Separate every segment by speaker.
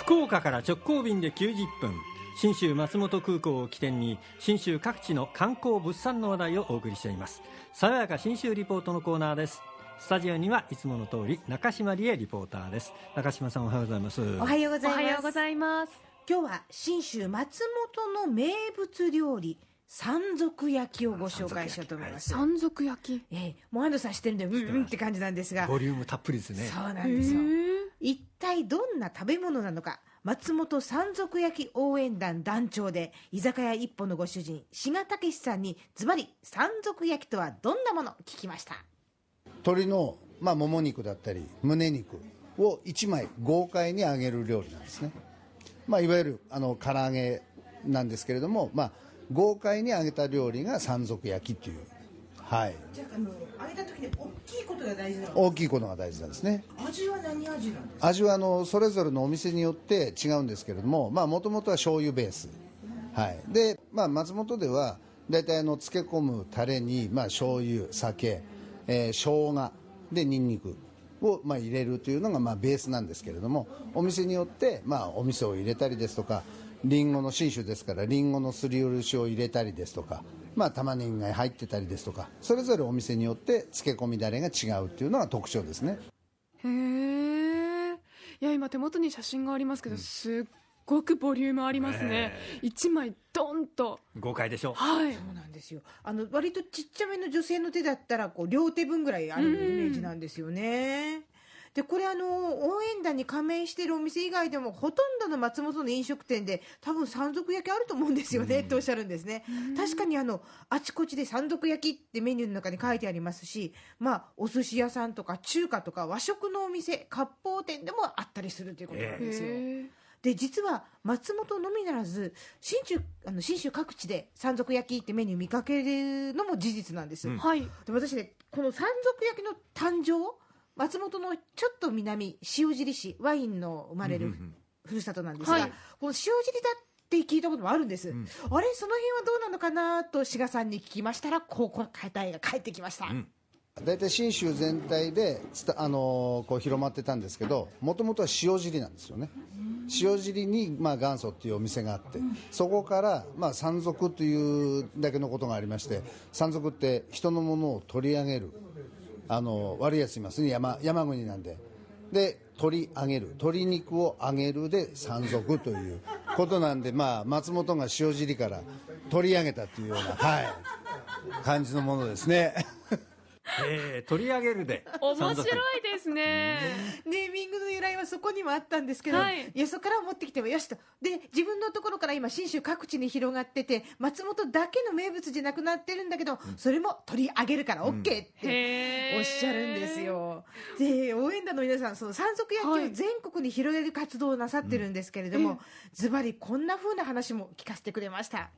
Speaker 1: 福岡から直行便で90分信州松本空港を起点に信州各地の観光物産の話題をお送りしています爽やか信州リポートのコーナーですスタジオにはいつもの通り中島理恵リポーターです中島さんおはようございます
Speaker 2: おはようございます。
Speaker 3: おはようございます。
Speaker 2: 今日は信州松本の名物料理山賊焼きをご紹介しようと思います。
Speaker 3: 山賊焼き。
Speaker 2: ええ、もう安藤さん知ってるんで、うんうんって感じなんですが、
Speaker 1: ボリュームたっぷりですね
Speaker 2: そうなんですよ。一体どんな食べ物なのか？松本山賊焼き応援団団長で居酒屋一歩のご主人志賀武さんにズバリ山賊焼きとはどんなもの聞きました
Speaker 4: 鶏の、まあ、もも肉だったり胸肉を1枚豪快に揚げる料理なんですね、まあ、いわゆるあの唐揚げなんですけれども、まあ、豪快に揚げた料理が山賊焼きっていう、はい、
Speaker 2: じゃああの揚げた時に大きいことが大事なの？
Speaker 4: 大きいことが大事なんですね。
Speaker 2: 味は何味なんですか？
Speaker 4: 味はあのそれぞれのお店によって違うんですけれどももともとは醤油ベース、はい。でまあ、松本では大体あの漬け込むタレに、まあ、醤油酒、えー、生姜でニンニクを、まあ、入れるというのが、まあ、ベースなんですけれどもお店によって、まあ、お味噌を入れたりですとかりんごの新種ですからりんごのすりおろしを入れたりですとか、まあ、玉ねぎが入ってたりですとかそれぞれお店によって漬け込みだれが違うっていうのが特徴ですね。
Speaker 3: へえ。いや、今手元に写真がありますけど、すっごくボリュームありますね。一枚ドンと。
Speaker 1: 豪快でしょ？
Speaker 3: はい。
Speaker 2: そうなんですよあの割とちっちゃめの女性の手だったらこう両手分ぐらいあるイメージなんですよね。でこれあの応援団に加盟しているお店以外でもほとんどの松本の飲食店で多分山賊焼きあると思うんですよね、っておっしゃるんですね、確かにあのあちこちで山賊焼きってメニューの中に書いてありますしまあお寿司屋さんとか中華とか和食のお店割烹店でもあったりするということなんですよ。
Speaker 3: へ
Speaker 2: で実は松本のみならず信州あの信州各地で山賊焼きってメニュー見かけるのも事実なんです、
Speaker 1: うん
Speaker 3: え。はい。
Speaker 2: で私ねこの山賊焼きの誕生松本のちょっと南塩尻市ワインの生まれるふるさとなんですが、
Speaker 3: はい。
Speaker 2: この塩尻だって聞いたこともあるんです、
Speaker 1: ん。
Speaker 2: あれその辺はどうなのかなと志賀さんに聞きましたらこう答えが返ってきました、
Speaker 1: うん。
Speaker 4: 大体信州全体でつた、あのーこう広まってたんですけどもともとは塩尻なんですよね。塩尻に、まあ、元祖っていうお店があってそこから、まあ、山賊というだけのことがありまして山賊って人のものを取り上げるあの悪いやついますね。山山国なんで。で取り上げる。鶏肉を揚げるで山賊ということなんで、まあ、松本が塩尻から取り上げたというような、はい、感じのものですね。
Speaker 1: えー取り上げるで。
Speaker 3: 面白いですね。
Speaker 2: ネーミングの由来はそこにもあったんですけど、
Speaker 3: はい。
Speaker 2: い、やそこから持ってきてもよしと。で自分のところから今信州各地に広がってて松本だけの名物じゃなくなってるんだけど、それも取り上げるから OK っておっしゃるんですよ。で応援団の皆さんその山賊焼きを全国に広げる活動をなさってるんですけれども、ズバリこんな風な話も聞かせてくれました。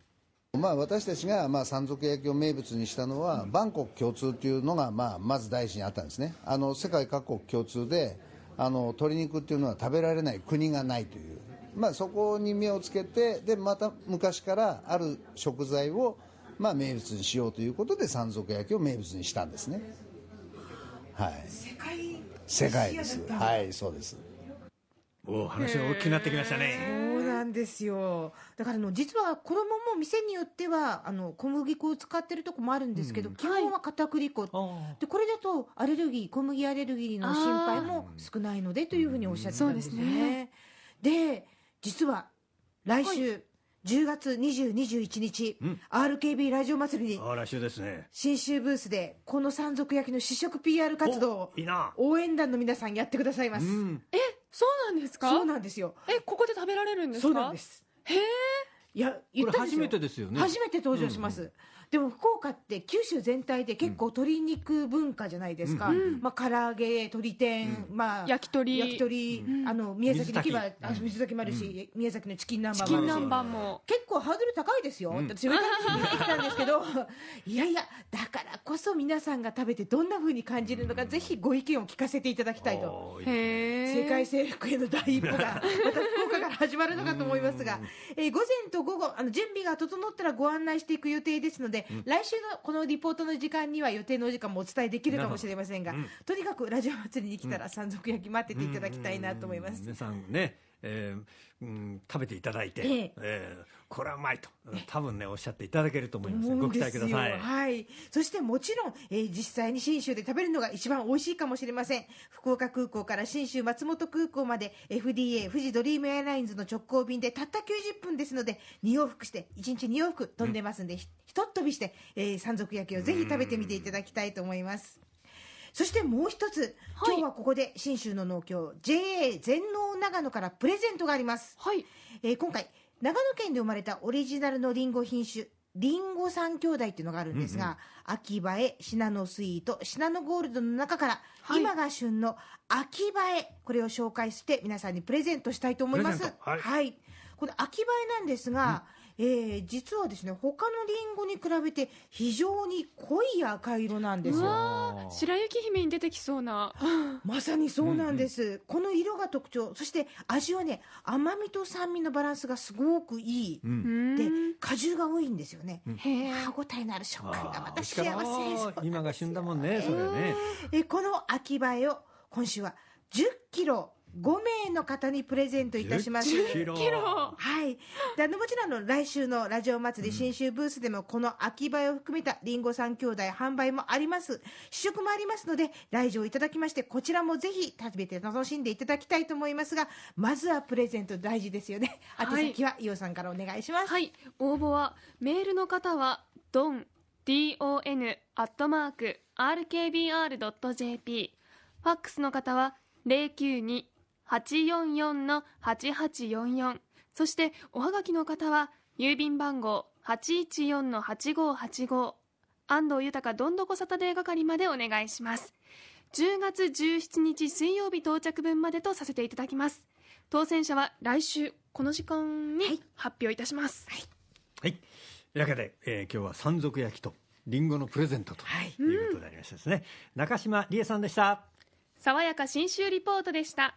Speaker 4: まあ、私たちがまあ山賊焼きを名物にしたのは、万国共通というのがまあまず第一にあったんですね。あの世界各国共通であの鶏肉っていうのは食べられない国がないという、まあ、そこに目をつけてでまた昔からある食材をまあ名物にしようということで山賊焼きを名物にしたんですね。はい。
Speaker 2: 世界
Speaker 4: 世界です。はいそうです。
Speaker 1: お話が大きくなってきましたね
Speaker 2: なんですよ。だからあの実は衣も店によってはあの小麦粉を使ってるとこもあるんですけど、基本は片栗粉、
Speaker 1: あ
Speaker 2: でこれだとアレルギー小麦アレルギーの心配も少ないのでというふうにおっしゃってたんですよ
Speaker 3: そうです
Speaker 2: ね。で実は来週、10月20、21日、
Speaker 1: うん。
Speaker 2: RKB ラジオ祭りに
Speaker 1: あ来週ですね。
Speaker 2: 新州ブースでこの山賊焼きの試食 PR 活動を
Speaker 1: おいいな。
Speaker 2: 応援団の皆さんやってくださいます。
Speaker 1: うん。
Speaker 3: え、そうなんですか？
Speaker 2: そうなんですよ。
Speaker 3: え、ここで食べられるんですか？
Speaker 2: そうなんです。
Speaker 3: へえ。
Speaker 2: いや言ったんですよ
Speaker 1: これ初めてですよね
Speaker 2: 初めて登場します、でも福岡って九州全体で結構鶏肉文化じゃないですか、まあ唐揚げ鶏天、まあ
Speaker 3: 焼き鳥。
Speaker 2: 焼き鳥、あの宮崎に行けば
Speaker 1: 水
Speaker 2: 炊き。もあるし、宮崎のチキン南蛮
Speaker 3: チ
Speaker 2: もあるし。
Speaker 3: キン南蛮も。
Speaker 2: 結構ハードル高いですよ、私上から聞いてきたんですけど いやいやだからこそ皆さんが食べてどんな風に感じるのかぜひご意見を聞かせていただきたいと。世界征服への第一歩が また福岡から始まるのかと思いますが、えー午前と午後あの準備が整ったらご案内していく予定ですので、来週のこのリポートの時間には予定のお時間もお伝えできるかもしれませんが、とにかくラジオ祭りに来たら山賊焼き待ってていただきたいなと思います。
Speaker 1: 皆さんねえーうん、食べていただいて、
Speaker 2: ええ
Speaker 1: えーこれはうまいと多分ねおっしゃっていただけると思います
Speaker 2: 思
Speaker 1: ご期待ください。
Speaker 2: はい。そしてもちろん、えー実際に信州で食べるのが一番美味しいかもしれません。福岡空港から信州松本空港まで FDA 富士ドリームエアラインズの直行便でたった90分ですので、2往復して、1日2往復飛んでますんで、ひひとっ飛びして、えー山賊焼きをぜひ食べてみていただきたいと思います。そしてもう一つ、
Speaker 3: はい。
Speaker 2: 今日はここで信州の農協 JA 全農長野からプレゼントがあります。
Speaker 3: はい。
Speaker 2: えー今回長野県で生まれたオリジナルのリンゴ品種リンゴ三兄弟っていうのがあるんですが、秋葉えシナノスイートシナノゴールドの中から、
Speaker 3: はい。
Speaker 2: 今が旬の秋葉えこれを紹介して皆さんにプレゼントしたいと思います。
Speaker 1: プレゼント。はい。
Speaker 2: この秋葉えなんですが、えー実はですね他のリンゴに比べて非常に濃い赤色なんです
Speaker 3: う
Speaker 2: よ
Speaker 3: 白雪姫に出てきそうな。
Speaker 2: まさにそうなんです、この色が特徴。そして味はね甘みと酸味のバランスがすごくいい、
Speaker 1: う
Speaker 3: うん。ん
Speaker 2: で果汁が多いんですよね、
Speaker 3: へえ
Speaker 2: 歯ごたえのある食感がまた幸せ
Speaker 1: 今が旬だもんねそれね。
Speaker 2: えこの秋葉えを今週は10キロ5名の方にプレゼントいたします。
Speaker 1: 10キロ
Speaker 2: はい。で、あの、もちろん、の、来週のラジオ祭り新州ブースでも、この秋葉を含めたりんご三兄弟販売もあります。試食もありますので、来場いただきまして、こちらもぜひ食べて楽しんでいただきたいと思いますが、まずはプレゼント大事ですよね。宛先は、は、伊代さんからお願いします。
Speaker 3: はい。応募は、メールの方は、ドン、don、アットマーク、rkbr.jp。ファックスの方は、092 844-8844そしておはがきの方は郵便番号814-8585安藤豊どんどこサタデー係までお願いします。10月17日水曜日到着分までとさせていただきます。当選者は来週この時間に発表いたします、
Speaker 1: はい、はい、というわけで、えー、今日は山賊焼きとりんごのプレゼントと
Speaker 2: い。
Speaker 1: うことでありましたですね、はいうん、中島理恵さんでした。
Speaker 3: 爽やか新州リポートでした。